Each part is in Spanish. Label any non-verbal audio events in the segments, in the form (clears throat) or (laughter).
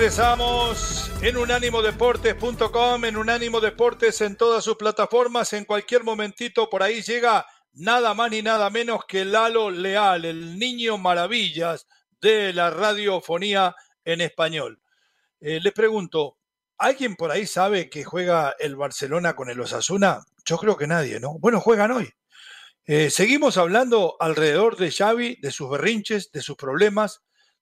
Regresamos en unánimodeportes.com, en Unánimo Deportes en todas sus plataformas. En cualquier momentito por ahí llega nada más ni nada menos que Lalo Leal, el niño maravillas de la radiofonía en español. Eh, les pregunto, ¿alguien por ahí sabe que juega el Barcelona con el Osasuna? Yo creo que nadie, ¿no? Bueno, juegan hoy. Eh, seguimos hablando alrededor de Xavi, de sus berrinches, de sus problemas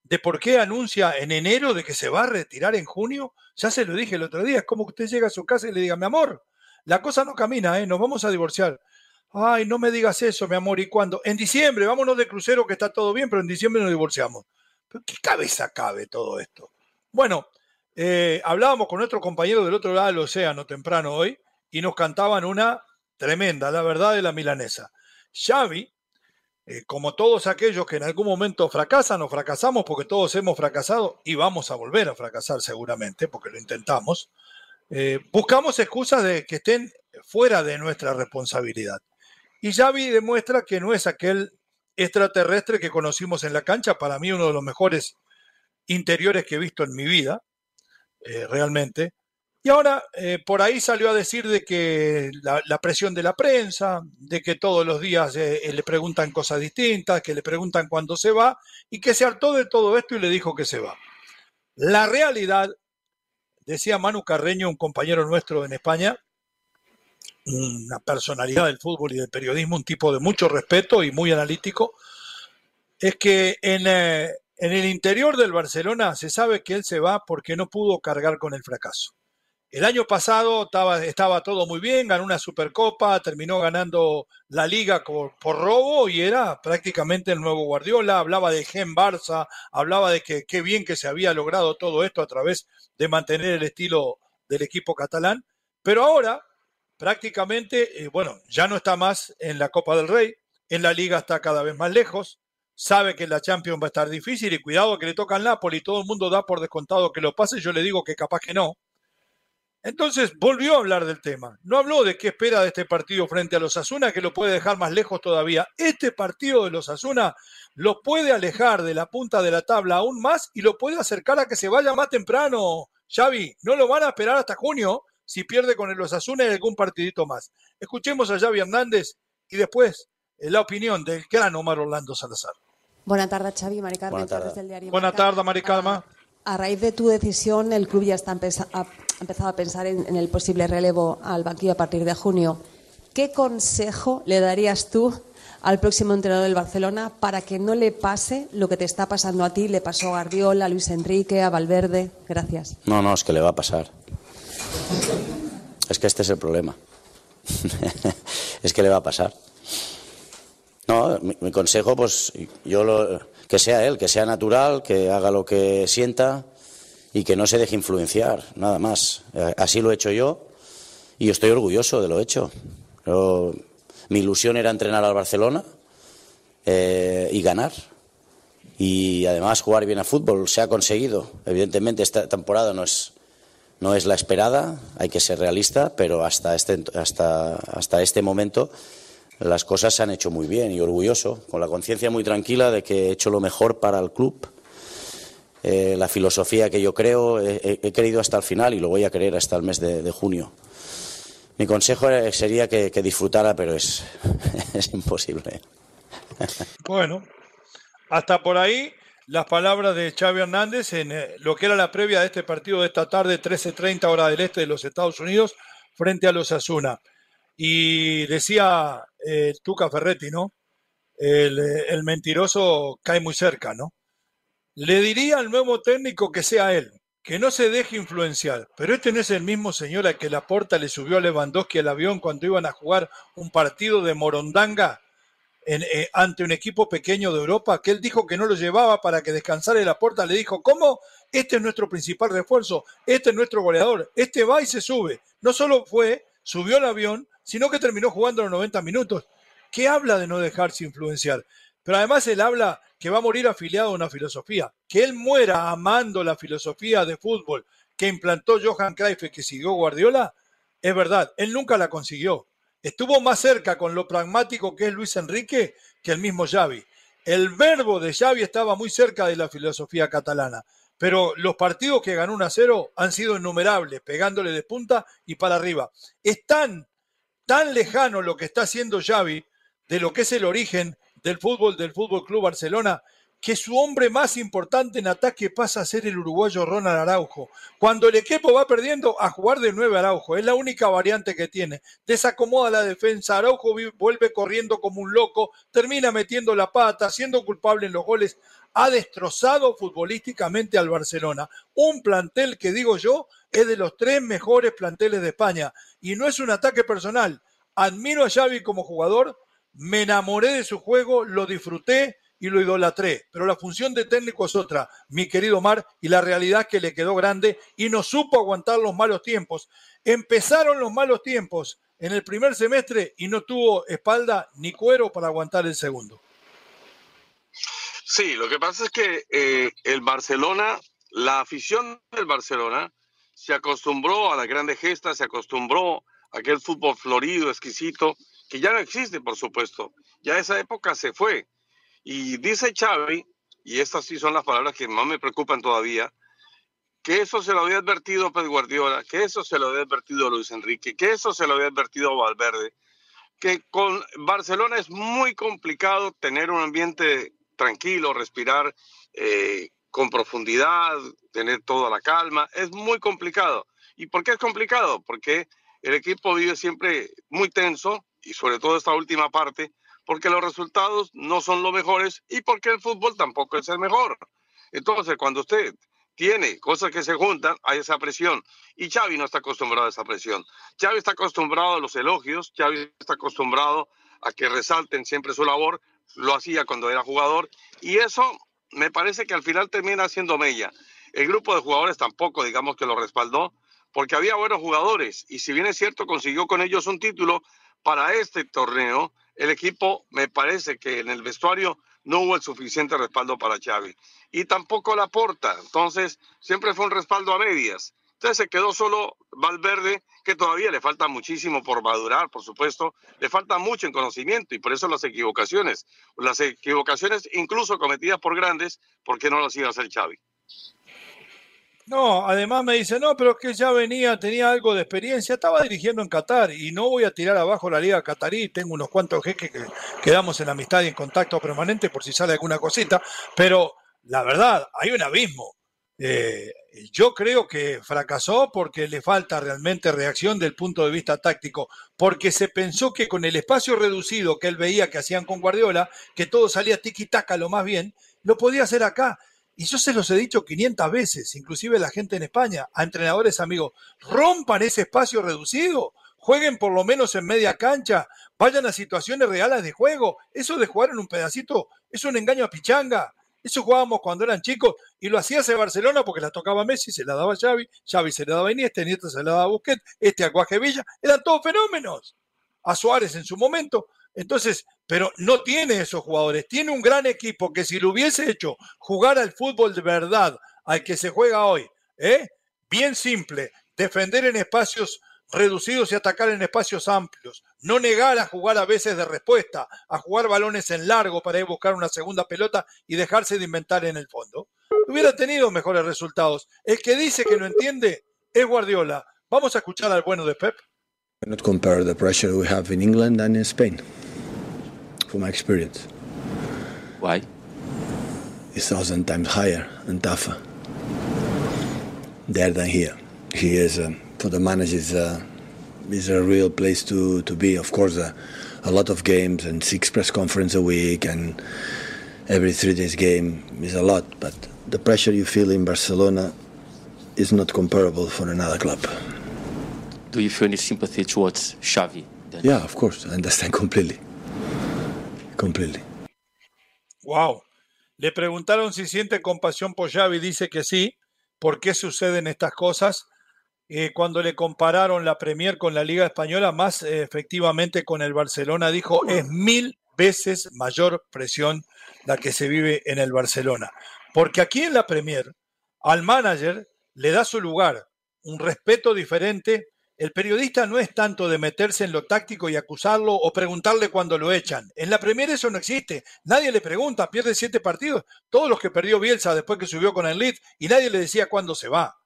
de por qué anuncia en enero de que se va a retirar en junio, ya se lo dije el otro día, es como que usted llega a su casa y le diga, mi amor, la cosa no camina, ¿eh? nos vamos a divorciar. Ay, no me digas eso, mi amor, ¿y cuándo? En diciembre, vámonos de crucero que está todo bien, pero en diciembre nos divorciamos. ¿Pero qué cabeza cabe todo esto? Bueno, eh, hablábamos con nuestro compañero del otro lado del océano temprano hoy y nos cantaban una tremenda, la verdad de la milanesa. Xavi, eh, como todos aquellos que en algún momento fracasan o fracasamos, porque todos hemos fracasado y vamos a volver a fracasar seguramente, porque lo intentamos, eh, buscamos excusas de que estén fuera de nuestra responsabilidad. Y Xavi demuestra que no es aquel extraterrestre que conocimos en la cancha, para mí uno de los mejores interiores que he visto en mi vida, eh, realmente, y ahora eh, por ahí salió a decir de que la, presión de la prensa, de que todos los días eh, eh, le preguntan cosas distintas, que le preguntan cuándo se va, y que se hartó de todo esto y le dijo que se va. La realidad, decía Manu Carreño, un compañero nuestro en España, una personalidad del fútbol y del periodismo, un tipo de mucho respeto y muy analítico, es que en, en el interior del Barcelona se sabe que él se va porque no pudo cargar con el fracaso el año pasado estaba, estaba, todo muy bien, ganó una Supercopa, terminó ganando la liga por, robo y era prácticamente el nuevo Guardiola. Hablaba de Gen Barça, hablaba de que qué bien que se había logrado todo esto a través de mantener el estilo del equipo catalán. Pero ahora, prácticamente, eh, bueno, ya no está más en la Copa del Rey, en la liga está cada vez más lejos, sabe que la Champions va a estar difícil y cuidado que le toca al Napoli, todo el mundo da por descontado que lo pase, yo le digo que capaz que no entonces volvió a hablar del tema. No habló de qué espera de este partido frente a los Asuna, que lo puede dejar más lejos todavía. Este partido de los Asuna lo puede alejar de la punta de la tabla aún más y lo puede acercar a que se vaya más temprano. Xavi, no lo van a esperar hasta junio si pierde con el Osasuna y algún partidito más. Escuchemos a Xavi Hernández y después eh, la opinión del gran Omar Orlando Salazar. Buenas tardes, Xavi. Maricarme, Buenas tardes. Buenas tardes, Maricarma. A raíz de tu decisión, el club ya está ha empezado a pensar en, el posible relevo al banquillo a partir de junio. ¿Qué consejo le darías tú al próximo entrenador del Barcelona para que no le pase lo que te está pasando a ti, le pasó a Guardiola, a Luis Enrique, a Valverde? Gracias. No, no, es que le va a pasar. Es que este es el problema. (laughs) es que le va a pasar. No, mi, consejo, pues yo lo, que sea él, que sea natural, que haga lo que sienta y que no se deje influenciar, nada más. Eh, así lo he hecho yo y estoy orgulloso de lo hecho. mi ilusión era entrenar al Barcelona eh, y ganar. Y además jugar bien a fútbol se ha conseguido. Evidentemente esta temporada no es, no es la esperada, hay que ser realista, pero hasta este, hasta, hasta este momento las cosas se han hecho muy bien y orgulloso, con la conciencia muy tranquila de que he hecho lo mejor para el club. Eh, la filosofía que yo creo he, querido hasta el final y lo voy a querer hasta el mes de, junio. Mi consejo sería que, disfrutara, pero es, (laughs) es imposible. Bueno, hasta por ahí las palabras de Xavi Hernández en eh, lo que era la previa de este partido de esta tarde, 13.30 hora del este de los Estados Unidos, frente a los Asuna. Y decía eh, Tuca Ferretti, ¿no? El, eh, el, mentiroso cae muy cerca, ¿no? Le diría al nuevo técnico que sea él, que no se deje influenciar. Pero este no es el mismo señor al que la porta le subió a Lewandowski al avión cuando iban a jugar un partido de Morondanga eh, ante un equipo pequeño de Europa, que él dijo que no lo llevaba para que descansara la puerta, le dijo, ¿cómo? Este es nuestro principal refuerzo, este es nuestro goleador, este va y se sube. No solo fue, subió al avión, sino que terminó jugando los 90 minutos. ¿Qué habla de no dejarse influenciar? Pero además él habla que va a morir afiliado a una filosofía, que él muera amando la filosofía de fútbol que implantó Johan Cruyff que siguió Guardiola, es verdad, él nunca la consiguió. Estuvo más cerca con lo pragmático que es Luis Enrique que el mismo Xavi. El verbo de Xavi estaba muy cerca de la filosofía catalana, pero los partidos que ganó 1 a 0 han sido innumerables, pegándole de punta y para arriba. Es tan, tan lejano lo que está haciendo Xavi de lo que es el origen del fútbol del Fútbol Club Barcelona que su hombre más importante en ataque pasa a ser el uruguayo Ronald Araujo. Cuando el equipo va perdiendo, a jugar de nueve Araujo. Es la única variante que tiene. Desacomoda la defensa. Araujo vuelve corriendo como un loco, termina metiendo la pata, siendo culpable en los goles. Ha destrozado futbolísticamente al Barcelona. Un plantel que, digo yo, es de los tres mejores planteles de España. Y no es un ataque personal. Admiro a Xavi como jugador, me enamoré de su juego, lo disfruté y lo idolatré. Pero la función de técnico es otra, mi querido Mar, y la realidad es que le quedó grande y no supo aguantar los malos tiempos. Empezaron los malos tiempos en el primer semestre y no tuvo espalda ni cuero para aguantar el segundo. Sí, lo que pasa es que eh, el Barcelona, la afición del Barcelona, se acostumbró a las grandes gestas, se acostumbró a aquel fútbol florido, exquisito, que ya no existe, por supuesto. Ya esa época se fue. Y dice Xavi, y estas sí son las palabras que más me preocupan todavía, que eso se lo había advertido Pep Guardiola, que eso se lo había advertido Luis Enrique, que eso se lo había advertido Valverde, que con Barcelona es muy complicado tener un ambiente tranquilo, respirar eh, con profundidad, tener toda la calma, es muy complicado. ¿Y por qué es complicado? Porque el equipo vive siempre muy tenso y sobre todo esta última parte, porque los resultados no son los mejores y porque el fútbol tampoco es el mejor. Entonces, cuando usted tiene cosas que se juntan, hay esa presión. Y Xavi no está acostumbrado a esa presión. Xavi está acostumbrado a los elogios, Xavi está acostumbrado a que resalten siempre su labor, lo hacía cuando era jugador, y eso me parece que al final termina siendo mella. El grupo de jugadores tampoco, digamos que lo respaldó, porque había buenos jugadores, y si bien es cierto, consiguió con ellos un título para este torneo, el equipo me parece que en el vestuario no hubo el suficiente respaldo para Xavi. Y tampoco la porta. Entonces, siempre fue un respaldo a medias. Entonces se quedó solo Valverde, que todavía le falta muchísimo por madurar, por supuesto, le falta mucho en conocimiento y por eso las equivocaciones, las equivocaciones incluso cometidas por grandes, ¿por qué no las iba a hacer Xavi? No, además me dice, no, pero es que ya venía, tenía algo de experiencia, estaba dirigiendo en Qatar y no voy a tirar abajo la liga catarí, tengo unos cuantos jeques que quedamos en amistad y en contacto permanente por si sale alguna cosita, pero la verdad, hay un abismo. Eh, yo creo que fracasó porque le falta realmente reacción del punto de vista táctico, porque se pensó que con el espacio reducido que él veía que hacían con Guardiola, que todo salía tiki-taka lo más bien, lo podía hacer acá. Y yo se los he dicho 500 veces, inclusive la gente en España, a entrenadores amigos, rompan ese espacio reducido, jueguen por lo menos en media cancha, vayan a situaciones reales de juego. Eso de jugar en un pedacito es un engaño a pichanga. Eso jugábamos cuando eran chicos y lo hacía hace Barcelona porque la tocaba Messi, se la daba Xavi, Xavi se la daba Iniesta, Iniesta se la daba Busquets, este Aguaje Villa, eran todos fenómenos. A Suárez en su momento, entonces, pero no tiene esos jugadores. Tiene un gran equipo que si lo hubiese hecho jugar al fútbol de verdad, al que se juega hoy, ¿eh? bien simple, defender en espacios reducidos y atacar en espacios amplios, no negar a jugar a veces de respuesta, a jugar balones en largo para ir a buscar una segunda pelota y dejarse de inventar en el fondo, hubiera tenido mejores resultados. El que dice que no entiende es Guardiola. Vamos a escuchar al bueno de Pep. Not compare the pressure we have in England and in Spain. from my experience. Why? It's thousand times higher and tougher there than here. Here is um, for the managers uh, is a real place to, to be. Of course, uh, a lot of games and six press conference a week and every three days game is a lot. But the pressure you feel in Barcelona is not comparable for another club. Do you feel any sympathy towards Xavi? Then? Yeah, of course, I understand (laughs) completely completely. Wow. Le preguntaron si siente compasión por Xavi, dice que sí. ¿Por qué suceden estas cosas? Eh, cuando le compararon la Premier con la Liga Española, más eh, efectivamente con el Barcelona, dijo es mil veces mayor presión la que se vive en el Barcelona. Porque aquí en la Premier, al manager le da su lugar, un respeto diferente. El periodista no es tanto de meterse en lo táctico y acusarlo o preguntarle cuando lo echan. En la Premier eso no existe. Nadie le pregunta, pierde siete partidos. Todos los que perdió Bielsa después que subió con el Leeds y nadie le decía cuándo se va.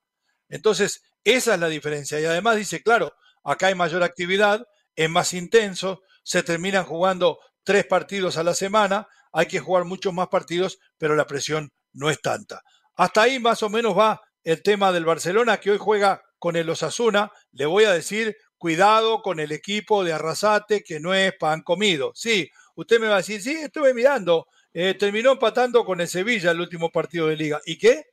Entonces, esa es la diferencia. Y además dice, claro, acá hay mayor actividad, es más intenso, se terminan jugando tres partidos a la semana, hay que jugar muchos más partidos, pero la presión no es tanta. Hasta ahí más o menos va el tema del Barcelona, que hoy juega con el Osasuna. Le voy a decir, cuidado con el equipo de Arrasate, que no es pan comido. Sí, usted me va a decir, sí, estuve mirando, eh, terminó empatando con el Sevilla el último partido de liga. ¿Y qué?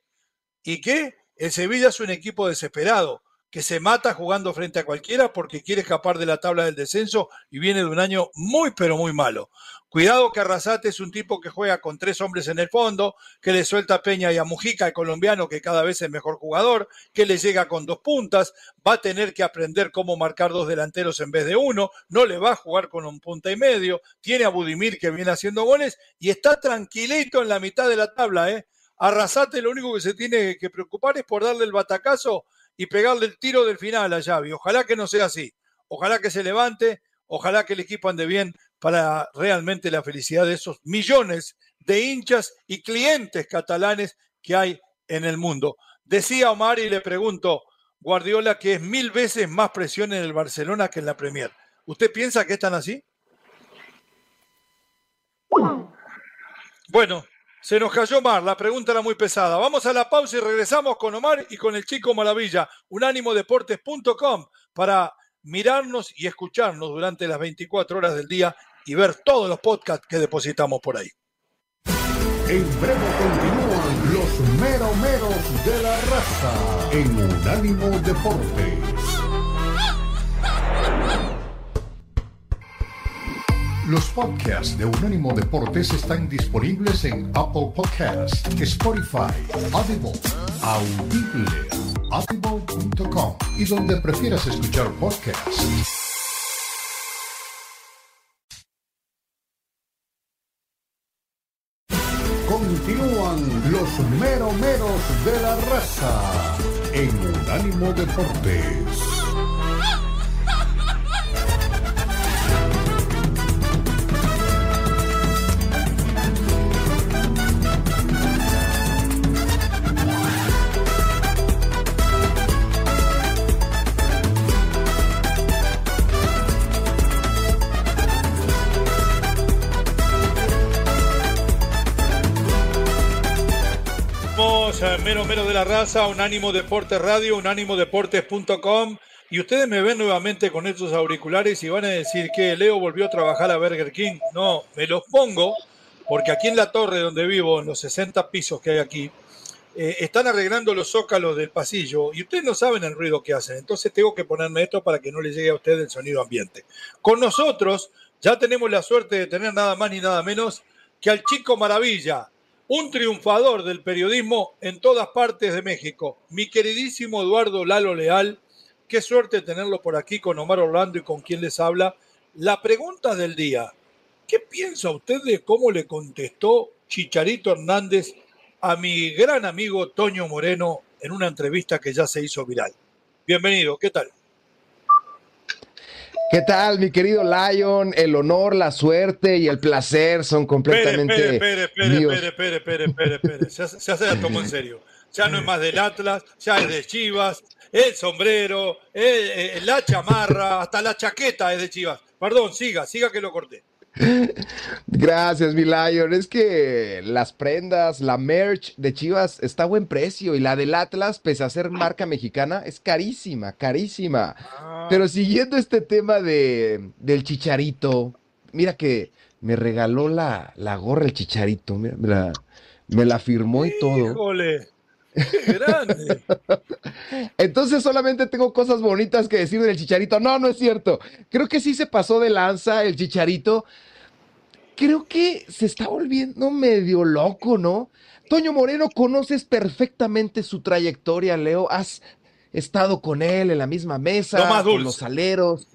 ¿Y qué? El Sevilla es un equipo desesperado que se mata jugando frente a cualquiera porque quiere escapar de la tabla del descenso y viene de un año muy pero muy malo. Cuidado que Arrasate es un tipo que juega con tres hombres en el fondo, que le suelta a Peña y a Mujica, el colombiano que cada vez es mejor jugador, que le llega con dos puntas, va a tener que aprender cómo marcar dos delanteros en vez de uno, no le va a jugar con un punta y medio, tiene a Budimir que viene haciendo goles y está tranquilito en la mitad de la tabla, ¿eh? Arrasate lo único que se tiene que preocupar es por darle el batacazo y pegarle el tiro del final a Xavi. Ojalá que no sea así. Ojalá que se levante, ojalá que el equipo ande bien para realmente la felicidad de esos millones de hinchas y clientes catalanes que hay en el mundo. Decía Omar y le pregunto, Guardiola, que es mil veces más presión en el Barcelona que en la Premier. ¿Usted piensa que están así? Bueno, se nos cayó Omar, la pregunta era muy pesada. Vamos a la pausa y regresamos con Omar y con el chico Maravilla, unánimodeportes.com, para mirarnos y escucharnos durante las 24 horas del día y ver todos los podcasts que depositamos por ahí. En breve continúan los meromeros de la raza en Unánimo Deportes. Los podcasts de Unánimo Deportes están disponibles en Apple Podcasts, Spotify, Audible, Audible, audible.com y donde prefieras escuchar podcasts. Continúan los meromeros de la raza en Unánimo Deportes. Mero Mero de la Raza, Unánimo Deportes Radio, unánimodeportes.com. Y ustedes me ven nuevamente con estos auriculares y van a decir que Leo volvió a trabajar a Burger King. No, me los pongo porque aquí en la torre donde vivo, en los 60 pisos que hay aquí, eh, están arreglando los zócalos del pasillo y ustedes no saben el ruido que hacen. Entonces tengo que ponerme esto para que no le llegue a ustedes el sonido ambiente. Con nosotros ya tenemos la suerte de tener nada más ni nada menos que al chico maravilla, un triunfador del periodismo en todas partes de México, mi queridísimo Eduardo Lalo Leal. Qué suerte tenerlo por aquí con Omar Orlando y con quien les habla. La pregunta del día, ¿qué piensa usted de cómo le contestó Chicharito Hernández a mi gran amigo Toño Moreno en una entrevista que ya se hizo viral? Bienvenido, ¿qué tal? ¿Qué tal, mi querido Lion? El honor, la suerte y el placer son completamente. Espere, espere, espere, espere, espere, espere, espere. Se, la toma en (laughs) serio. Ya no es más del Atlas, ya es de Chivas, el sombrero, el, la chamarra, hasta la chaqueta es de Chivas. Perdón, siga, siga que lo corté. Gracias, mi Lion. Es que las prendas, la merch de Chivas está a buen precio y la del Atlas, pese a ser marca mexicana, es carísima, carísima. Ah. Pero siguiendo este tema de, del chicharito, mira que me regaló la, la gorra el chicharito, me la, me la firmó y todo. Híjole. ¡Qué grande! (laughs) Entonces solamente tengo cosas bonitas que decir del chicharito. No, no es cierto. Creo que sí se pasó de lanza el chicharito creo que se está volviendo medio loco, ¿no? Toño Moreno, conoces perfectamente su trayectoria, Leo. Has estado con él en la misma mesa, más con los aleros.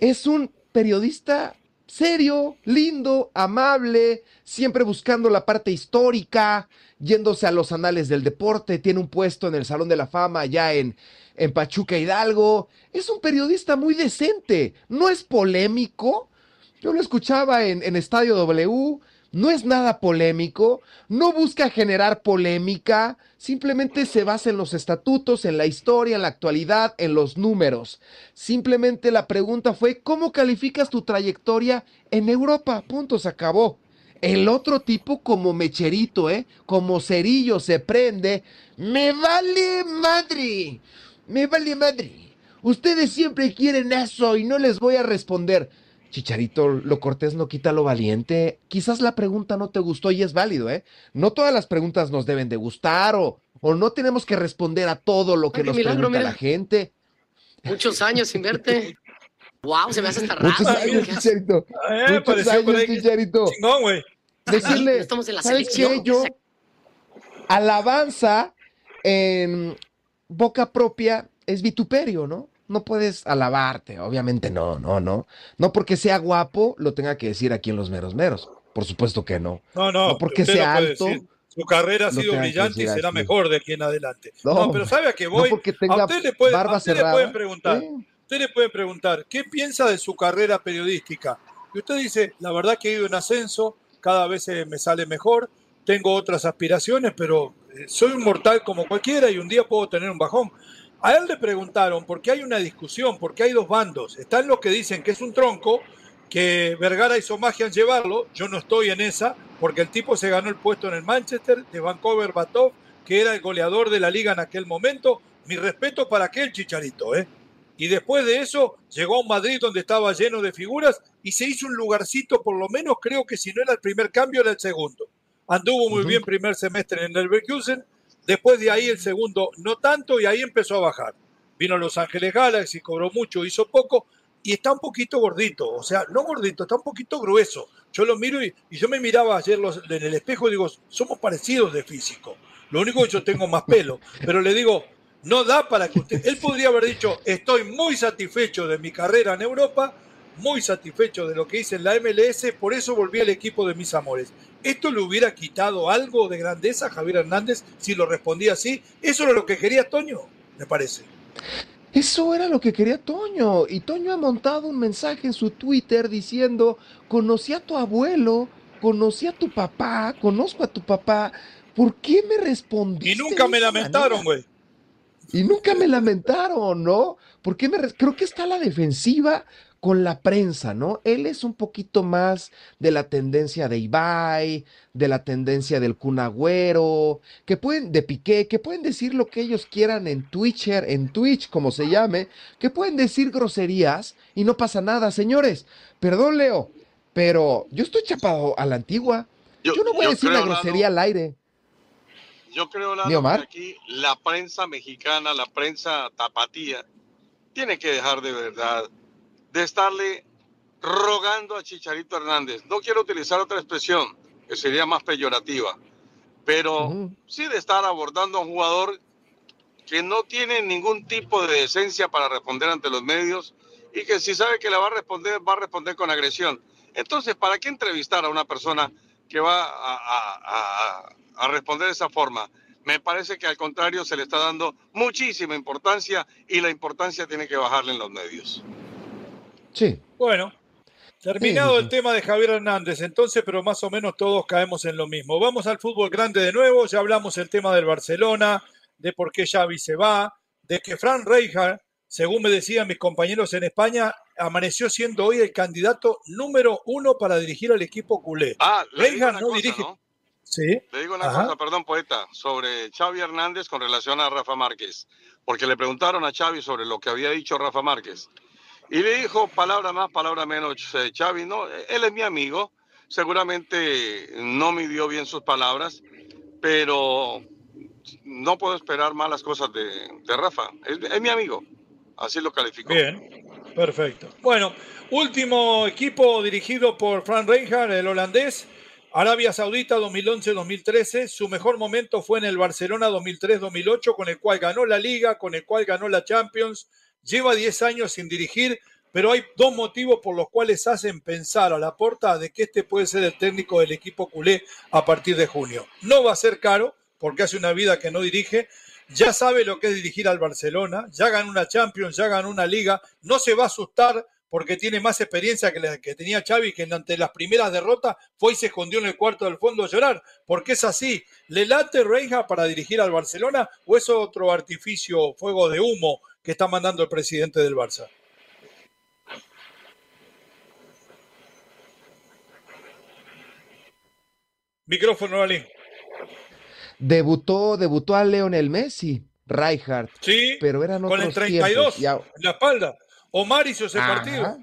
Es un periodista serio, lindo, amable, siempre buscando la parte histórica, yéndose a los anales del deporte, tiene un puesto en el Salón de la Fama allá en, en Pachuca Hidalgo. Es un periodista muy decente, no es polémico. Yo lo escuchaba en, Estadio W, no es nada polémico, no busca generar polémica, simplemente se basa en los estatutos, en la historia, en la actualidad, en los números. Simplemente la pregunta fue, ¿cómo calificas tu trayectoria en Europa? Punto, se acabó. El otro tipo como mecherito, ¿eh? Como cerillo se prende. Me vale madre. Me vale madre. Ustedes siempre quieren eso y no les voy a responder. Chicharito, lo cortés no quita lo valiente. Quizás la pregunta no te gustó y es válido, ¿eh? No todas las preguntas nos deben de gustar o, o no tenemos que responder a todo lo que Ay, nos milagro, pregunta mira. la gente. Muchos años sin verte. Wow, se me hace hasta raro. Muchos años, Chicharito. Eh, Muchos años, ahí Chicharito. Chingón, güey. Decirle, Estamos en la ¿sabes qué? Yo, alabanza en boca propia es vituperio, ¿no? No puedes alabarte, obviamente no, no, no. No porque sea guapo lo tenga que decir aquí en los meros meros. Por supuesto que no. No, no, No porque sea puede alto, decir. Su carrera ha sido brillante y será mejor de aquí en adelante. No, No, pero ¿sabe a qué voy? no porque a usted le pueden, barba a usted le cerrada. pueden preguntar. ¿eh? Usted le puede preguntar, ¿qué piensa de su carrera periodística? Y usted dice, la verdad que he ido en ascenso, cada vez eh, me sale mejor, tengo otras aspiraciones, pero eh, soy un mortal como cualquiera y un día puedo tener un bajón. A él le preguntaron, porque hay una discusión, porque hay dos bandos. Están los que dicen que es un tronco, que Vergara hizo magia en llevarlo, yo no estoy en esa, porque el tipo se ganó el puesto en el Manchester de Vancouver Batov, que era el goleador de la liga en aquel momento. Mi respeto para aquel chicharito, ¿eh? Y después de eso llegó a un Madrid donde estaba lleno de figuras y se hizo un lugarcito, por lo menos creo que si no era el primer cambio, era el segundo. Anduvo muy Ujú. bien primer semestre en el Leverkusen, después de ahí el segundo no tanto y ahí empezó a bajar. Vino a Los Ángeles Galaxy, cobró mucho, hizo poco y está un poquito gordito, o sea, no gordito, está un poquito grueso. Yo lo miro y, yo me miraba ayer en el espejo y digo, somos parecidos de físico. Lo único que yo tengo más pelo, pero le digo, no da para que usted. Él podría haber dicho, estoy muy satisfecho de mi carrera en Europa, muy satisfecho de lo que hice en la MLS, por eso volví al equipo de mis amores. ¿Esto le hubiera quitado algo de grandeza a Javier Hernández si lo respondía así? Eso era lo que quería Toño, me parece. Eso era lo que quería Toño. Y Toño ha montado un mensaje en su Twitter diciendo, conocí a tu abuelo, conocí a tu papá, conozco a tu papá. ¿Por qué me respondiste? Y nunca me lamentaron, güey. Y nunca me lamentaron, ¿no? ¿Por qué me Creo que está a la defensiva con la prensa, ¿no? Él es un poquito más de la tendencia de Ibai, de la tendencia del Kun Agüero, que pueden, de Piqué, que pueden decir lo que ellos quieran en Twitcher, en Twitch, como se llame, que pueden decir groserías y no pasa nada, señores. Perdón, Leo, pero yo estoy chapado a la antigua. Yo, no voy a decir una grosería al aire. Yo creo, Lalo, ¿Mi Omar? que aquí la prensa mexicana, la prensa tapatía, tiene que dejar de verdad de estarle rogando a Chicharito Hernández. No quiero utilizar otra expresión que sería más peyorativa, pero Ujú. sí de estar abordando a un jugador que no tiene ningún tipo de decencia para responder ante los medios y que si sabe que le va a responder, va a responder con agresión. Entonces, ¿para qué entrevistar a una persona que va a, a- a- a responder de esa forma? Me parece que al contrario se le está dando muchísima importancia y la importancia tiene que bajarle en los medios. Sí. Bueno, terminado Sí, sí, el tema de Javier Hernández, entonces, pero más o menos todos caemos en lo mismo. Vamos al fútbol grande de nuevo, ya hablamos el tema del Barcelona, de por qué Xavi se va, de que Fran Rijkaard, según me decían mis compañeros en España, amaneció siendo hoy el candidato número uno para dirigir al equipo culé. Ah, Rijkaard no cosa, dirige. ¿no? Sí. Le digo una Ajá. cosa, perdón, poeta, sobre Xavi Hernández con relación a Rafa Márquez, porque le preguntaron a Xavi sobre lo que había dicho Rafa Márquez. Y le dijo palabra más, palabra menos Xavi, no, él es mi amigo, seguramente no midió bien sus palabras, pero no puedo esperar malas cosas de, de Rafa. Es, es mi amigo, así lo calificó. Bien. Perfecto. Bueno, último equipo dirigido por Frank Reinhardt, el holandés. Arabia Saudita 2011-2013, su mejor momento fue en el Barcelona 2003-2008, con el cual ganó la Liga, con el cual ganó la Champions. Lleva 10 años sin dirigir, pero hay dos motivos por los cuales hacen pensar a la porta de que este puede ser el técnico del equipo culé a partir de junio. No va a ser caro, porque hace una vida que no dirige, ya sabe lo que es dirigir al Barcelona, ya ganó una Champions, ya ganó una Liga, no se va a asustar porque tiene más experiencia que la que tenía Xavi, que ante las primeras derrotas fue y se escondió en el cuarto del fondo a llorar, porque es así. ¿Le late Reija para dirigir al Barcelona o es otro artificio, fuego de humo que está mandando el presidente del Barça? Micrófono, Ali. Debutó, debutó a Leonel Messi, Rijkaard. Sí, pero eran con el otros 32 tiempos. en la espalda. Omar hizo ese Ajá. partido.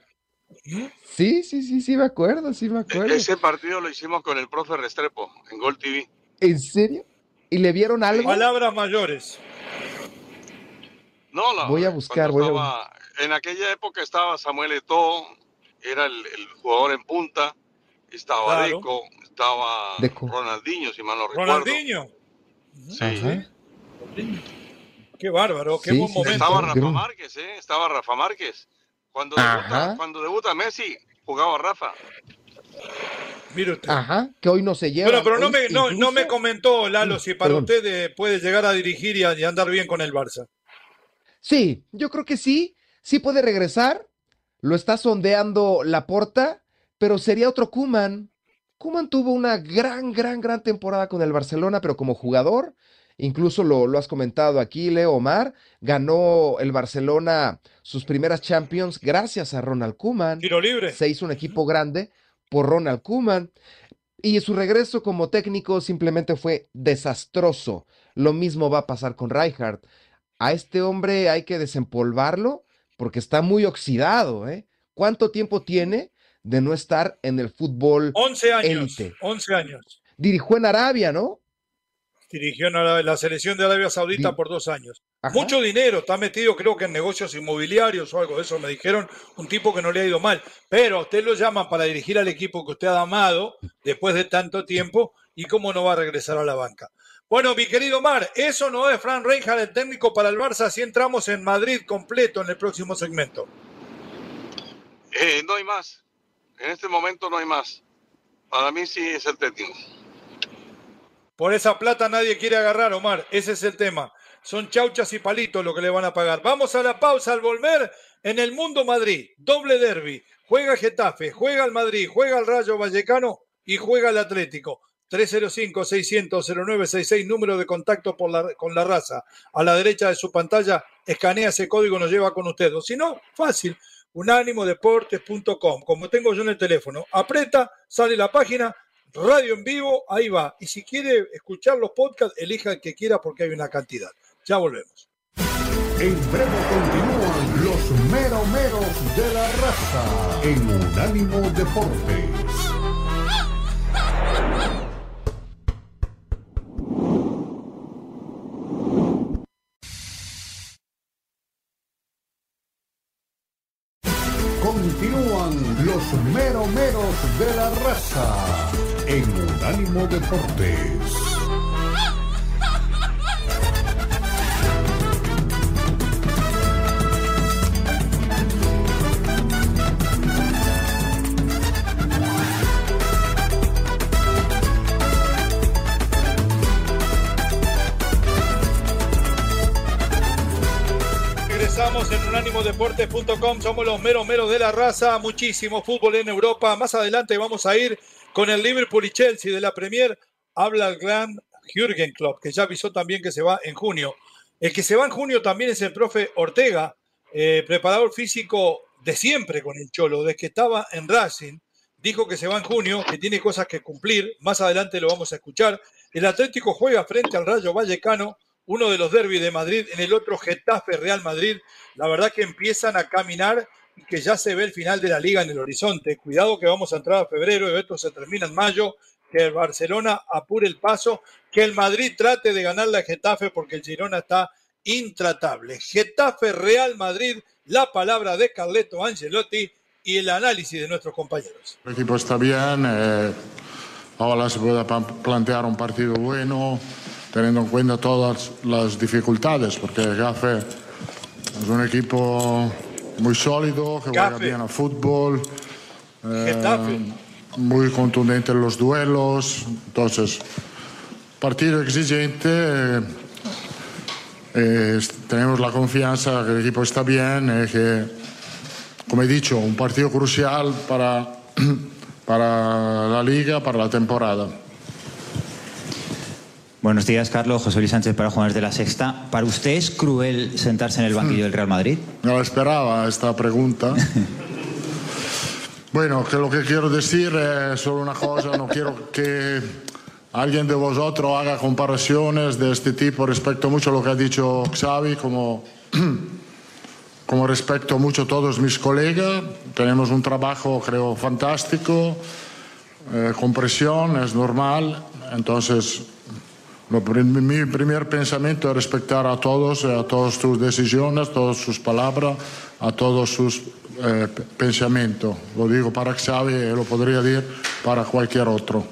Sí, sí, sí, sí, me acuerdo, sí me acuerdo. Ese partido lo hicimos con el profe Restrepo en Gol TV. ¿En serio? ¿Y le vieron algo? Palabras mayores. No, la- Voy a buscar, voy a- En aquella época estaba Samuel Eto'o, era el, el jugador en punta, estaba Claro. Deco, estaba Deco. Ronaldinho, si mal no recuerdo. Ronaldinho. Sí. Ajá. Qué bárbaro, qué Sí, buen momento. Estaba. Rafa Márquez, ¿eh? Estaba Rafa Márquez. Cuando debuta, cuando debuta Messi, jugaba Rafa. Mire usted. Ajá, que hoy no se lleva. Bueno, pero no me, no, no me comentó, Lalo, si para perdón. usted eh, puede llegar a dirigir y, a- y andar bien con el Barça. Sí, yo creo que sí, sí puede regresar. Lo está sondeando la porta, pero sería otro Kuman. Kuman tuvo una gran, gran, gran temporada con el Barcelona, pero como jugador, incluso lo, lo has comentado aquí, Leo Omar, ganó el Barcelona sus primeras Champions gracias a Ronald Kuman. Tiro libre. Se hizo un equipo grande por Ronald Koeman. Y su regreso como técnico simplemente fue desastroso. Lo mismo va a pasar con Rijkaard. A este hombre hay que desempolvarlo porque está muy oxidado, ¿eh? ¿Cuánto tiempo tiene de no estar en el fútbol 11 años. élite? 11 años. Dirigió en Arabia, ¿no? Dirigió la, la selección de Arabia Saudita Di- por dos años. Ajá. Mucho dinero, está metido creo que en negocios inmobiliarios o algo de eso, me dijeron, un tipo que no le ha ido mal. Pero a usted lo llaman para dirigir al equipo que usted ha amado después de tanto tiempo y cómo no va a regresar a la banca. Bueno, mi querido Mar, eso no es Fran Reinhardt, el técnico para el Barça, así entramos en Madrid completo en el próximo segmento. Eh, no hay más. En este momento no hay más. Para mí sí es el técnico. Por esa plata nadie quiere agarrar, Omar. Ese es el tema. Son chauchas y palitos lo que le van a pagar. Vamos a la pausa al volver en el Mundo Madrid. Doble derby. Juega Getafe, juega el Madrid, juega el Rayo Vallecano y juega el Atlético. 305-600-0966, número de contacto con la raza. A la derecha de su pantalla, escanea ese código, nos lleva con usted. O si no, fácil, unánimodeportes.com. Como tengo yo en el teléfono, aprieta, sale la página, radio en vivo, ahí va. Y si quiere escuchar los podcasts, elija el que quiera porque hay una cantidad. Ya volvemos. En breve continúan los meromeros de la raza en Unánimo Deportes. Continúan los meromeros de la raza en Unánimo Deportes. Regresamos en unánimodeportes.com, somos los meros meros de la raza, muchísimo fútbol en Europa. Más adelante vamos a ir con el Liverpool y Chelsea de la Premier. Habla el gran Jürgen Klopp, que ya avisó también que se va en junio. El que se va en junio también es el profe Ortega, eh, preparador físico de siempre con el Cholo, desde que estaba en Racing. Dijo que se va en junio, que tiene cosas que cumplir. Más adelante lo vamos a escuchar. El Atlético juega frente al Rayo Vallecano uno de los derbis de Madrid, en el otro Getafe Real Madrid. La verdad que empiezan a caminar que ya se ve el final de la liga en el horizonte. Cuidado que vamos a entrar a febrero y esto se termina en mayo. Que el Barcelona apure el paso, que el Madrid trate de ganarle a Getafe porque el Girona está intratable. Getafe Real Madrid la palabra de Carleto Angelotti y el análisis de nuestros compañeros. El equipo está bien, eh, ahora se puede plantear un partido bueno, teniendo en cuenta todas las dificultades, porque Gafe es un equipo muy sólido, que juega bien a fútbol, eh, muy contundente en los duelos, entonces, partido exigente. Eh, eh, tenemos la confianza que el equipo está bien, eh, que, como he dicho, un partido crucial para, (clears throat) para la liga, para la temporada. Buenos días, Carlos. José Luis Sánchez para Jugadores de la Sexta. ¿Para usted es cruel sentarse en el banquillo del Real Madrid? No esperaba esta pregunta. (laughs) bueno, que lo que quiero decir es solo una cosa. No quiero que alguien de vosotros haga comparaciones de este tipo respecto mucho a lo que ha dicho Xavi, como, (clears throat) como respecto mucho a todos mis colegas. Tenemos un trabajo, creo, fantástico, eh, con presión, es normal. Entonces, lo, mi primer pensamiento es respetar a todos, a todas sus decisiones, a todas sus palabras, a todos sus eh, pensamientos. Lo digo para Xavi y lo podría decir para cualquier otro.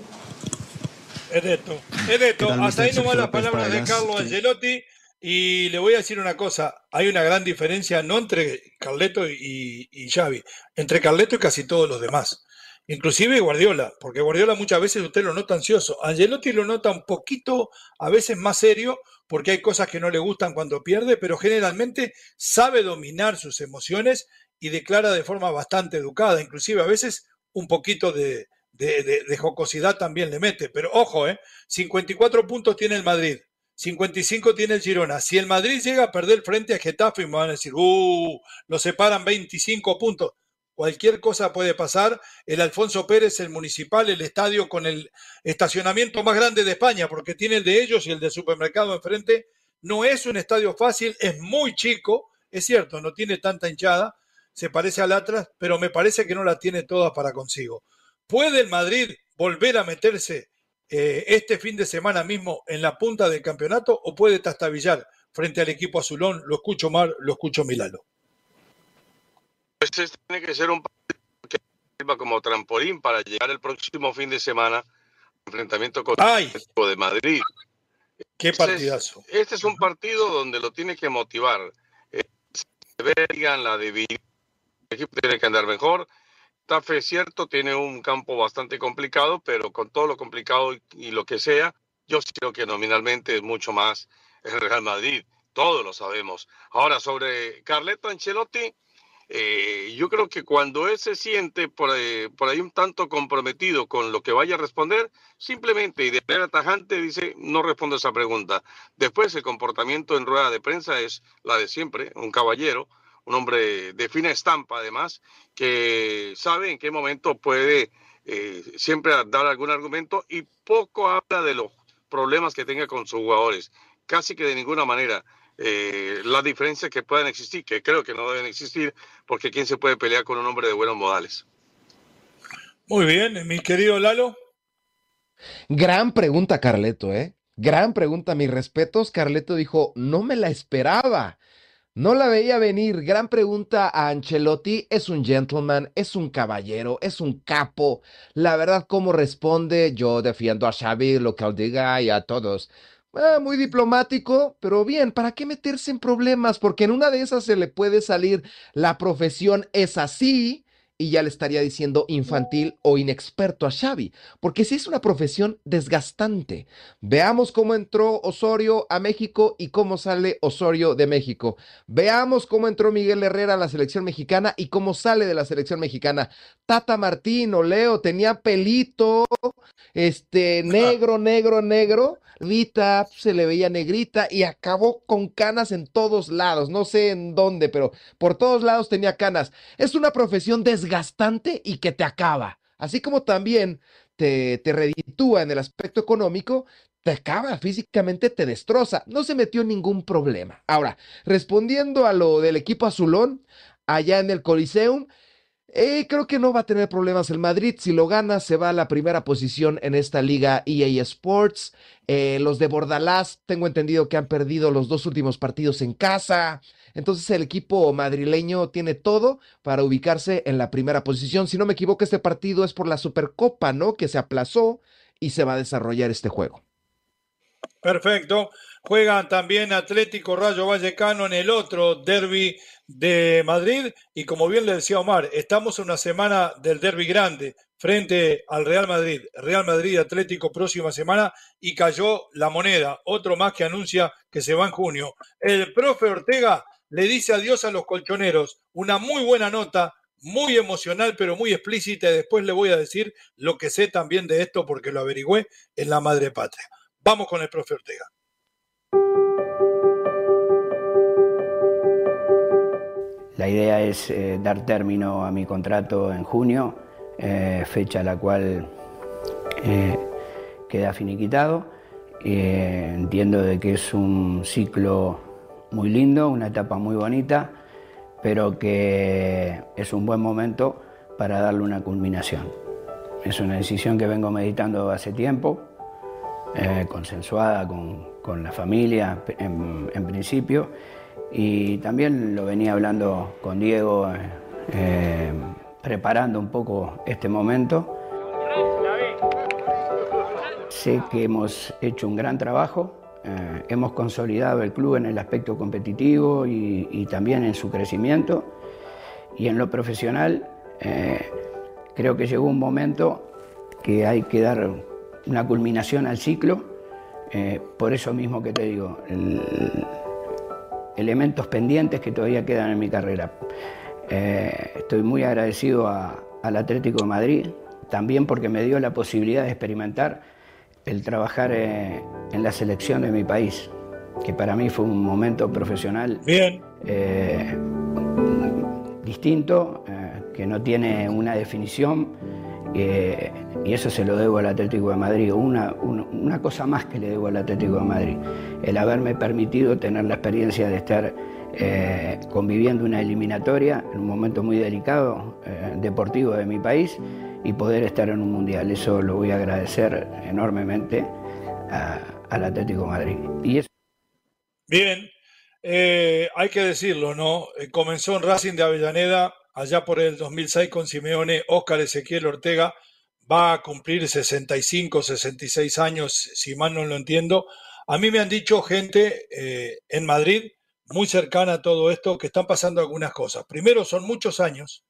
Edeto, Edeto, hasta ahí nomás las palabras de Carlos Angelotti. Y le voy a decir una cosa, hay una gran diferencia no entre Carleto y, y Xavi, entre Carleto y casi todos los demás. Inclusive Guardiola, porque Guardiola muchas veces usted lo nota ansioso. Angelotti lo nota un poquito, a veces más serio, porque hay cosas que no le gustan cuando pierde, pero generalmente sabe dominar sus emociones y declara de forma bastante educada, inclusive a veces un poquito de, jocosidad también le mete. Pero ojo, ¿eh? 54 puntos tiene el Madrid, 55 tiene el Girona. Si el Madrid llega a perder frente a Getafe, me van a decir, ¡uh! Lo separan 25 puntos. Cualquier cosa puede pasar. El Alfonso Pérez, el municipal, el estadio con el estacionamiento más grande de España, porque tiene el de ellos y el del supermercado enfrente. No es un estadio fácil, es muy chico, es cierto, no tiene tanta hinchada, se parece al Atlas, pero me parece que no la tiene toda para consigo. ¿Puede el Madrid volver a meterse eh, este fin de semana mismo en la punta del campeonato o puede tastabillar frente al equipo azulón? Lo escucho Mar, lo escucho Milalo. Este tiene que ser un partido que sirva como trampolín para llegar el próximo fin de semana enfrentamiento con el equipo de Madrid. Qué partidazo. Este es, un partido donde lo tiene que motivar. Eh, la debilidad, el equipo tiene que andar mejor Tafe es cierto, tiene un campo bastante complicado, pero con todo lo complicado y, lo que sea, yo creo que nominalmente es mucho más el Real Madrid. Todos lo sabemos. Ahora, sobre Carleto Ancelotti, eh, yo creo que cuando él se siente por, eh, por, ahí un tanto comprometido con lo que vaya a responder, simplemente y de manera tajante dice, no respondo esa pregunta. Después el comportamiento en rueda de prensa es la de siempre, un caballero, un hombre de fina estampa además, que sabe en qué momento puede eh, siempre dar algún argumento y poco habla de los problemas que tenga con sus jugadores, casi que de ninguna manera. Eh, las diferencias que puedan existir, que creo que no deben existir, porque ¿quién se puede pelear con un hombre de buenos modales? Muy bien, mi querido Lalo. Gran pregunta, Carleto, ¿eh? Gran pregunta. Mis respetos, Carleto dijo, no me la esperaba. No la veía venir. Gran pregunta a Ancelotti. Es un gentleman, es un caballero, es un capo. La verdad, ¿cómo responde? Yo defiendo a Xavi, lo que él diga y a todos. Ah, muy diplomático, pero bien, ¿para qué meterse en problemas? Porque en una de esas se le puede salir la profesión es así y ya le estaría diciendo infantil o inexperto a Xavi, porque si es una profesión desgastante. Veamos cómo entró Osorio a México y cómo sale Osorio de México. Veamos cómo entró Miguel Herrera a la selección mexicana y cómo sale de la selección mexicana. Tata Martino, Leo, tenía pelito, este, negro, negro, negro. Vita se le veía negrita y acabó con canas en todos lados. No sé en dónde, pero por todos lados tenía canas. Es una profesión desgastante desgastante y que te acaba. Así como también te, te reditúa en el aspecto económico, te acaba físicamente, te destroza. No se metió en ningún problema. Ahora, respondiendo a lo del equipo azulón, allá en el Coliseum, Eh, creo que no va a tener problemas el Madrid. Si lo gana, se va a la primera posición en esta liga EA Sports. Eh, los de Bordalás, tengo entendido que han perdido los dos últimos partidos en casa. Entonces el equipo madrileño tiene todo para ubicarse en la primera posición. Si no me equivoco, este partido es por la Supercopa, ¿no? Que se aplazó y se va a desarrollar este juego. Perfecto. Juegan también Atlético Rayo Vallecano en el otro derby de Madrid. Y como bien le decía Omar, estamos en una semana del derby grande frente al Real Madrid. Real Madrid Atlético próxima semana y cayó la moneda. Otro más que anuncia que se va en junio. El profe Ortega le dice adiós a los colchoneros. Una muy buena nota, muy emocional, pero muy explícita. Y después le voy a decir lo que sé también de esto porque lo averigüé en la madre patria. Vamos con el profe Ortega. La idea es eh, dar término a mi contrato en junio, eh, fecha a la cual eh, queda finiquitado. entiendo de que es un ciclo muy lindo, una etapa muy bonita, pero que es un buen momento para darle una culminación. Es una decisión que vengo meditando hace tiempo, consensuada con, la familia en, en principio y también lo venía hablando con Diego, eh, eh, preparando un poco este momento. Sé que hemos hecho un gran trabajo, eh, hemos consolidado el club en el aspecto competitivo y, también en su crecimiento. Y en lo profesional, creo que llegó un momento que hay que dar una culminación al ciclo. por eso mismo que te digo, elementos pendientes que todavía quedan en mi carrera. Eh, estoy muy agradecido al Atlético de Madrid, también porque me dio la posibilidad de experimentar el trabajar eh, en la selección de mi país, que para mí fue un momento profesional Bien. Eh, distinto, que no tiene una definición eh, y eso se lo debo al Atlético de Madrid. Una, una, cosa más que le debo al Atlético de Madrid, el haberme permitido tener la experiencia de estar eh, conviviendo una eliminatoria en un momento muy delicado eh, deportivo de mi país y poder estar en un mundial. Eso lo voy a agradecer enormemente al Atlético de Madrid. Y. Bien, hay que decirlo, ¿no? comenzó en Racing de Avellaneda allá por el 2006 con Simeone, Óscar Ezequiel Ortega va a cumplir 65, 66 años, si mal no lo entiendo. A mí me han dicho gente eh, en Madrid, muy cercana a todo esto, que están pasando algunas cosas. Primero, son muchos años,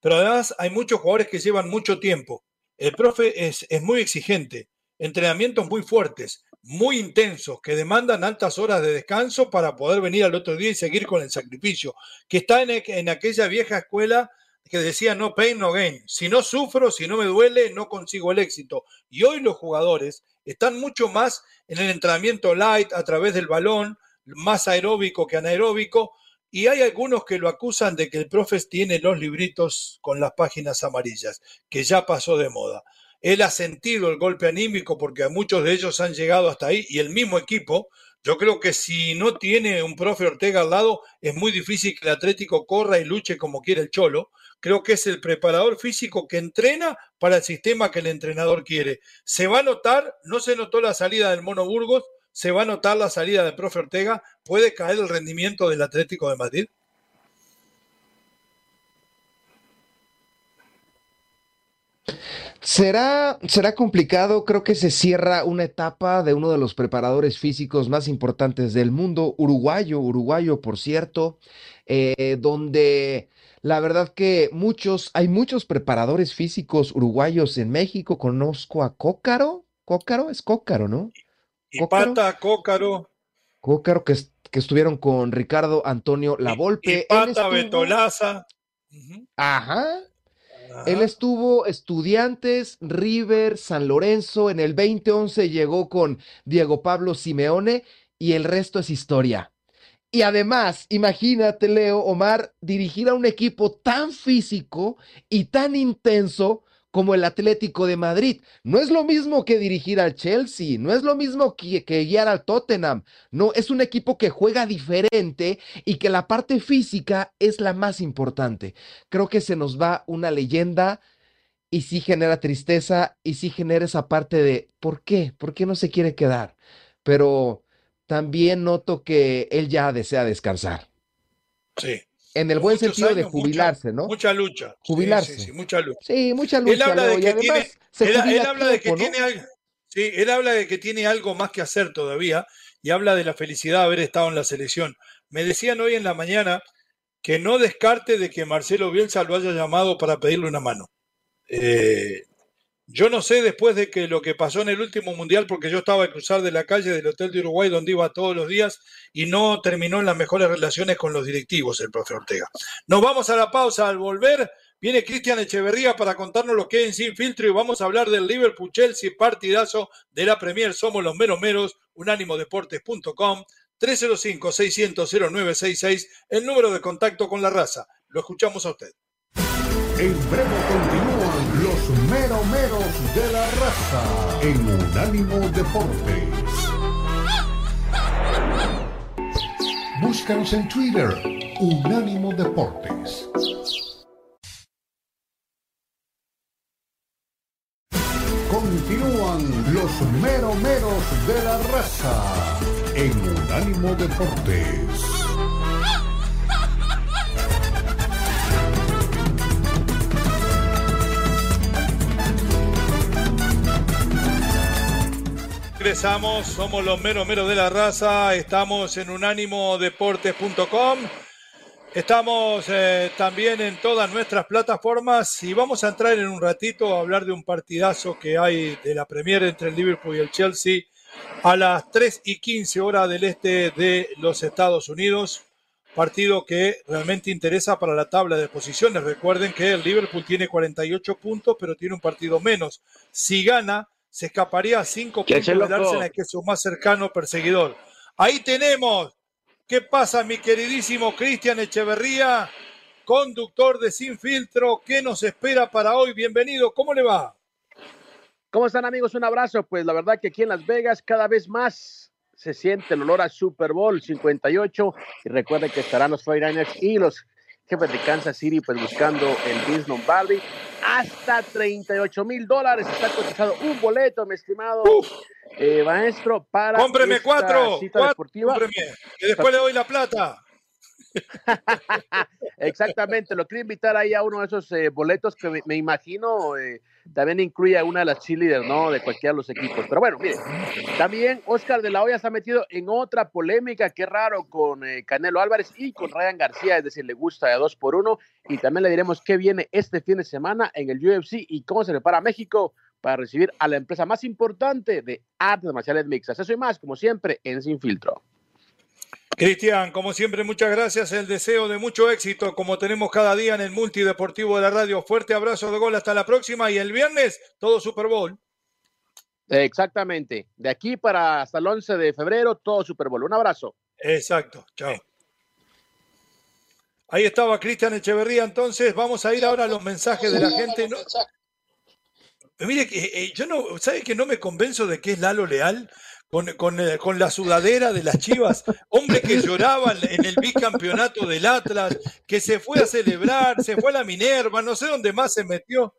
pero además hay muchos jugadores que llevan mucho tiempo. El profe es, es muy exigente, entrenamientos muy fuertes muy intensos que demandan altas horas de descanso para poder venir al otro día y seguir con el sacrificio, que está en, aquella vieja escuela que decía no pain, no gain. Si no sufro, si no me duele, no consigo el éxito. Y hoy los jugadores están mucho más en el entrenamiento light a través del balón, más aeróbico que anaeróbico, y hay algunos que lo acusan de que el profe tiene los libritos con las páginas amarillas, que ya pasó de moda. Él ha sentido el golpe anímico porque muchos de ellos han llegado hasta ahí y el mismo equipo. Yo creo que si no tiene un profe Ortega al lado, es muy difícil que el Atlético corra y luche como quiere el Cholo. Creo que es el preparador físico que entrena para el sistema que el entrenador quiere. Se va a notar, no se notó la salida del Mono Burgos, se va a notar la salida del profe Ortega. ¿Puede caer el rendimiento del Atlético de Madrid? Será, será complicado, creo que se cierra una etapa de uno de los preparadores físicos más importantes del mundo, uruguayo, uruguayo por cierto, eh, donde la verdad que muchos, hay muchos preparadores físicos uruguayos en México, conozco a Cócaro, Cócaro es Cócaro, ¿no? Y Pata, Cócaro. Cócaro que, que estuvieron con Ricardo Antonio Lavolpe. Y, Pata Betolaza. Ajá, él estuvo estudiantes, River, San Lorenzo. En el 2011 llegó con Diego Pablo Simeone y el resto es historia. Y además, imagínate, Leo, Omar, dirigir a un equipo tan físico y tan intenso como el Atlético de Madrid. No es lo mismo que dirigir al Chelsea, no es lo mismo que, guiar al Tottenham. No, es un equipo que juega diferente y que la parte física es la más importante. Creo que se nos va una leyenda y sí genera tristeza y sí genera esa parte de ¿por qué? ¿Por qué no se quiere quedar? Pero también noto que él ya desea descansar. Sí. En el buen sentido de jubilarse, mucha, ¿no? Mucha lucha. Jubilarse. Sí, sí, mucha lucha. Sí, mucha lucha. Él habla de que tiene algo, sí, él habla de que tiene algo más que hacer todavía y habla de la felicidad de haber estado en la selección. Me decían hoy en la mañana que no descarte de que Marcelo Bielsa lo haya llamado para pedirle una mano. Eh, yo no sé después de que lo que pasó en el último mundial, porque yo estaba a cruzar de la calle del hotel de Uruguay donde iba todos los días y no terminó en las mejores relaciones con los directivos el profe Ortega. Nos vamos a la pausa. Al volver viene Cristian Echeverría para contarnos lo que hay en Sin Filtro y vamos a hablar del Liverpool Chelsea partidazo de la Premier. Somos los meros meros, unánimodeportes.com. 305-600-0966, el número de contacto con la raza. Lo escuchamos a usted. En breve continúan los meromeros de la raza en Unánimo Deportes. Búscanos en Twitter, Unánimo Deportes. Continúan los meromeros de la raza en Unánimo Deportes. Regresamos, somos los meros de la raza, estamos en unánimodeportes.com, estamos eh, también en todas nuestras plataformas y vamos a entrar en un ratito a hablar de un partidazo que hay de la Premier entre el Liverpool y el Chelsea a las 3 y 15 horas del este de los Estados Unidos. Partido que realmente interesa para la tabla de posiciones. Recuerden que el Liverpool tiene 48 puntos, pero tiene un partido menos. Si gana, se escaparía a 5 ¿Qué puntos del? Arsenal, que es su más cercano perseguidor. Ahí tenemos. ¿Qué pasa, mi queridísimo Cristian Echeverría, conductor de Sin Filtro? ¿Qué nos espera para hoy? Bienvenido. ¿Cómo le va? ¿Cómo están amigos? Un abrazo. Pues la verdad que aquí en Las Vegas cada vez más se siente el olor a Super Bowl 58 y recuerden que estarán los 49ers y los jefes de Kansas City pues buscando el Disney Valley hasta 38 mil dólares está cotizado un boleto mi estimado eh, maestro para Cómpreme esta cuatro, cita cuatro, deportiva. cómpreme, que después le doy la plata. Exactamente, lo quiero invitar ahí a uno de esos eh, boletos que me, me imagino eh, también incluye a una de las cheerleaders, ¿no? De cualquiera de los equipos. Pero bueno, mire, también Oscar de la Hoya se ha metido en otra polémica, qué raro, con eh, Canelo Álvarez y con Ryan García, es decir, le gusta de dos por uno. Y también le diremos qué viene este fin de semana en el UFC y cómo se prepara México para recibir a la empresa más importante de artes marciales mixtas. Eso y más, como siempre, en Sin Filtro. Cristian, como siempre, muchas gracias. El deseo de mucho éxito, como tenemos cada día en el multideportivo de la radio. Fuerte abrazo de gol, hasta la próxima. Y el viernes, todo Super Bowl. Exactamente. De aquí para hasta el 11 de febrero, todo Super Bowl. Un abrazo. Exacto. Chao. Ahí estaba Cristian Echeverría. Entonces, vamos a ir ahora a los mensajes de la gente. No- Mire, eh, yo no, ¿sabe que no me convenzo de que es Lalo Leal? Con, con, eh, con la sudadera de las chivas, hombre que lloraba en el bicampeonato del Atlas, que se fue a celebrar, se fue a la Minerva, no sé dónde más se metió.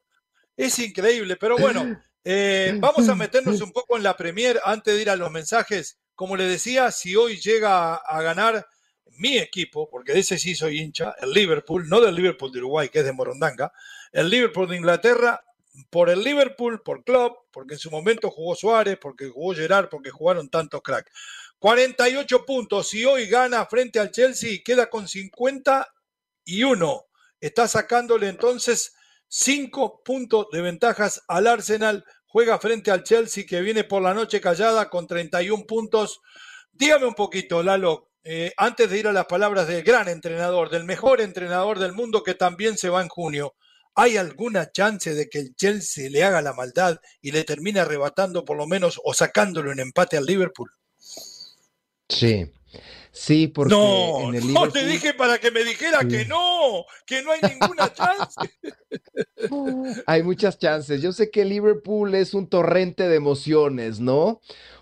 Es increíble, pero bueno, eh, vamos a meternos un poco en la Premier antes de ir a los mensajes. Como le decía, si hoy llega a, a ganar mi equipo, porque de ese sí soy hincha, el Liverpool, no del Liverpool de Uruguay, que es de Morondanga, el Liverpool de Inglaterra, por el Liverpool, por Club, porque en su momento jugó Suárez, porque jugó Gerard, porque jugaron tantos cracks. 48 puntos. Si hoy gana frente al Chelsea, queda con 51. Está sacándole entonces 5 puntos de ventajas al Arsenal. Juega frente al Chelsea que viene por la noche callada con 31 puntos. Dígame un poquito, Lalo, eh, antes de ir a las palabras del gran entrenador, del mejor entrenador del mundo que también se va en junio. ¿Hay alguna chance de que el Chelsea le haga la maldad y le termine arrebatando por lo menos o sacándolo en empate al Liverpool? Sí, Sí, porque No, en el no te dije para que me dijera que no, que no hay ninguna chance. (laughs) hay muchas chances. Yo sé que Liverpool es un torrente de emociones, ¿no?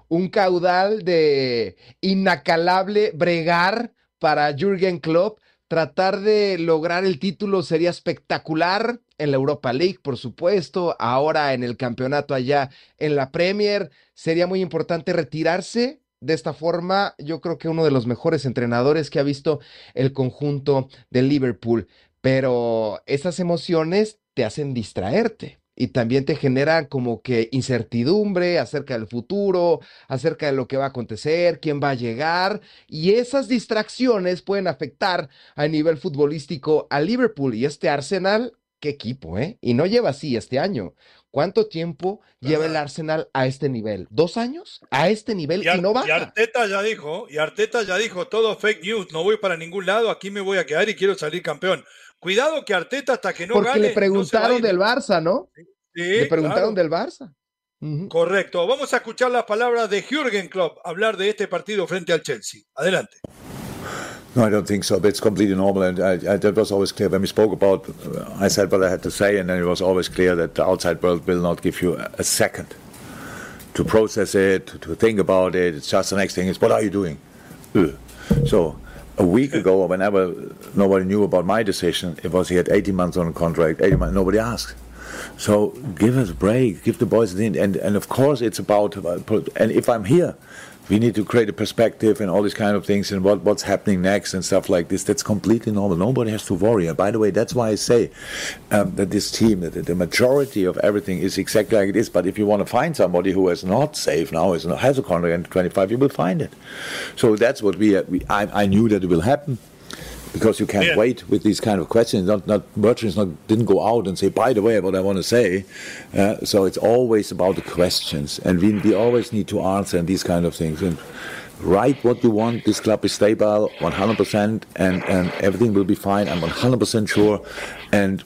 Un caudal de inacalable bregar para Jürgen Klopp. Tratar de lograr el título sería espectacular en la Europa League, por supuesto. Ahora en el campeonato allá en la Premier. Sería muy importante retirarse de esta forma, yo creo que uno de los mejores entrenadores que ha visto el conjunto de Liverpool, pero esas emociones te hacen distraerte y también te generan como que incertidumbre acerca del futuro, acerca de lo que va a acontecer, quién va a llegar, y esas distracciones pueden afectar a nivel futbolístico a Liverpool y este Arsenal, qué equipo, ¿eh? Y no lleva así este año. ¿Cuánto tiempo lleva el Arsenal a este nivel? ¿Dos años? ¿A este nivel? Y, Ar- no y baja. Arteta ya dijo, y Arteta ya dijo, todo fake news, no voy para ningún lado, aquí me voy a quedar y quiero salir campeón. Cuidado que Arteta hasta que no Porque gane. le preguntaron del Barça, ¿no? Sí, le preguntaron claro. del Barça. Correcto. Vamos a escuchar las palabras de Jürgen Klopp hablar de este partido frente al Chelsea. Adelante. No, I don't think so. But it's completely normal, and I, I, that was always clear when we spoke about. Uh, I said what I had to say, and then it was always clear that the outside world will not give you a, second to process it, to, think about it. It's just the next thing is what are you doing? Ugh. So a week ago, whenever nobody knew about my decision, it was he had 18 months on a contract. 18 months, nobody asked. So give us a break, give the boys the and and of course it's about and if I'm here, we need to create a perspective and all these kind of things and what what's happening next and stuff like this. That's completely normal. Nobody has to worry. And by the way, that's why I say um, that this team, that the majority of everything is exactly like it is. But if you want to find somebody who is not safe now, is not, has a contract in 25, you will find it. So that's what we. Uh, we I, I knew that it will happen because you can't Yeah. wait with these kind of questions. Not, not Bertrand's not didn't go out and say, by the way, what I want to say. Uh, so it's always about the questions, and we, we always need to answer and these kind of things. And write what you want. This club is stable, 100%, and and everything will be fine. I'm 100% sure, and.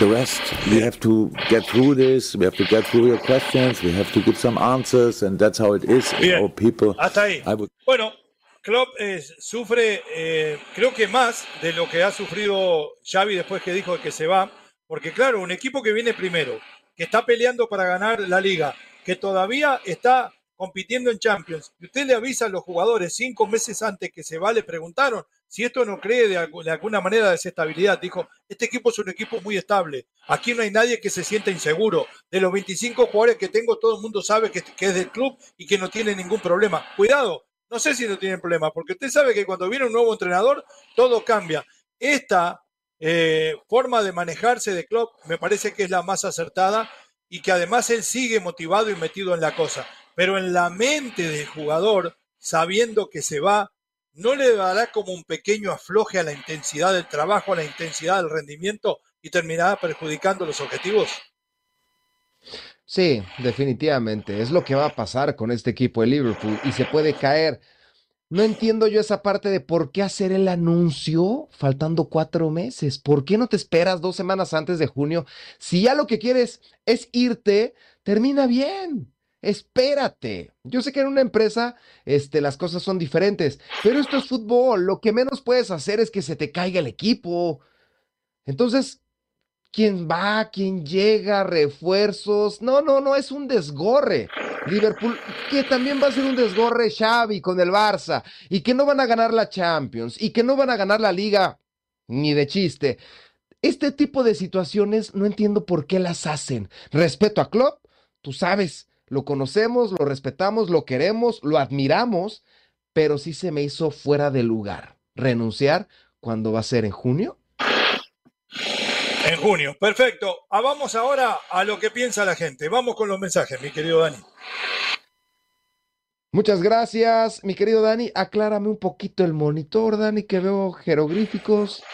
The rest, we have to get through this. We have to get through your questions. We have to give some answers, and that's how it is. Bien. Our people. Hasta ahí. I would Bueno, Klopp eh, sufre, eh, creo que más de lo que ha sufrido Xavi después que dijo que se va, porque claro, un equipo que viene primero, que está peleando para ganar la liga, que todavía está compitiendo en Champions, y usted le avisa a los jugadores cinco meses antes que se va, le preguntaron si esto no cree de, algu- de alguna manera desestabilidad. Dijo, este equipo es un equipo muy estable, aquí no hay nadie que se sienta inseguro. De los 25 jugadores que tengo, todo el mundo sabe que es del club y que no tiene ningún problema. Cuidado, no sé si no tienen problema, porque usted sabe que cuando viene un nuevo entrenador, todo cambia. Esta eh, forma de manejarse de Klopp me parece que es la más acertada y que además él sigue motivado y metido en la cosa. Pero en la mente del jugador, sabiendo que se va, no le dará como un pequeño afloje a la intensidad del trabajo, a la intensidad del rendimiento y terminará perjudicando los objetivos. Sí, definitivamente. Es lo que va a pasar con este equipo de Liverpool y se puede caer. No entiendo yo esa parte de por qué hacer el anuncio faltando cuatro meses. ¿Por qué no te esperas dos semanas antes de junio? Si ya lo que quieres es irte, termina bien. Espérate. Yo sé que en una empresa este, las cosas son diferentes, pero esto es fútbol. Lo que menos puedes hacer es que se te caiga el equipo. Entonces, quién va, quién llega, refuerzos. No, no, no, es un desgorre. Liverpool, que también va a ser un desgorre Xavi con el Barça, y que no van a ganar la Champions, y que no van a ganar la Liga, ni de chiste. Este tipo de situaciones no entiendo por qué las hacen. Respeto a Klopp, tú sabes, lo conocemos, lo respetamos, lo queremos, lo admiramos, pero sí se me hizo fuera de lugar. Renunciar cuando va a ser en junio. En junio, perfecto. Ah, vamos ahora a lo que piensa la gente. Vamos con los mensajes, mi querido Dani. Muchas gracias, mi querido Dani. Aclárame un poquito el monitor, Dani, que veo jeroglíficos.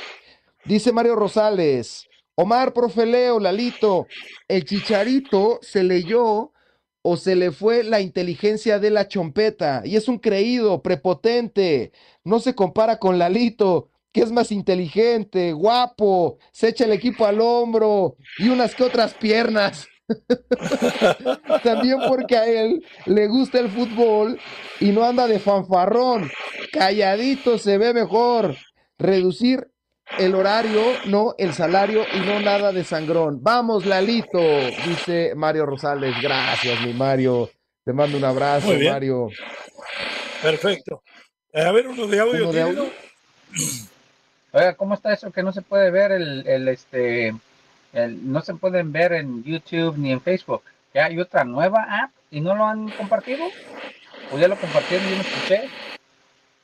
Dice Mario Rosales, Omar, profe Leo, Lalito, el chicharito se leyó o se le fue la inteligencia de la chompeta y es un creído, prepotente. No se compara con Lalito, que es más inteligente, guapo, se echa el equipo al hombro y unas que otras piernas. (laughs) También porque a él le gusta el fútbol y no anda de fanfarrón. Calladito se ve mejor. Reducir el horario, no el salario y no nada de sangrón. Vamos, Lalito, dice Mario Rosales. Gracias, mi Mario. Te mando un abrazo. Mario. Perfecto. A ver, uno de audio. ¿Uno de ¿tiene, audio? (clears throat) Oiga, ¿cómo está eso que no se puede ver el, el este, el- no se pueden ver en YouTube ni en Facebook? Que hay otra nueva app y no lo han compartido. O ya lo compartieron y yo no escuché.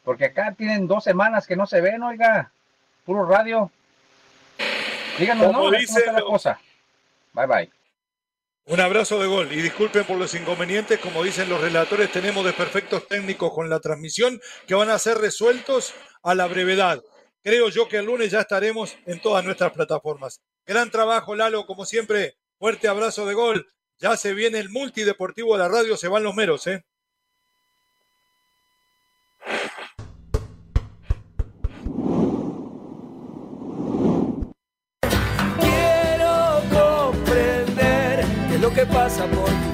Porque acá tienen dos semanas que no se ven, oiga. Puro radio. Díganos, ¿no? Ver ¿Cómo está la cosa? Bye bye. Un abrazo de gol y disculpen por los inconvenientes, como dicen los relatores, tenemos desperfectos técnicos con la transmisión que van a ser resueltos a la brevedad. Creo yo que el lunes ya estaremos en todas nuestras plataformas. Gran trabajo, Lalo, como siempre. Fuerte abrazo de gol. Ya se viene el multideportivo de la radio, se van los meros, ¿eh? Quiero comprender qué es lo que pasa por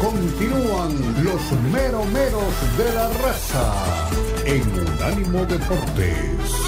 Continúan los meromeros de la raza en Unánimo Deportes.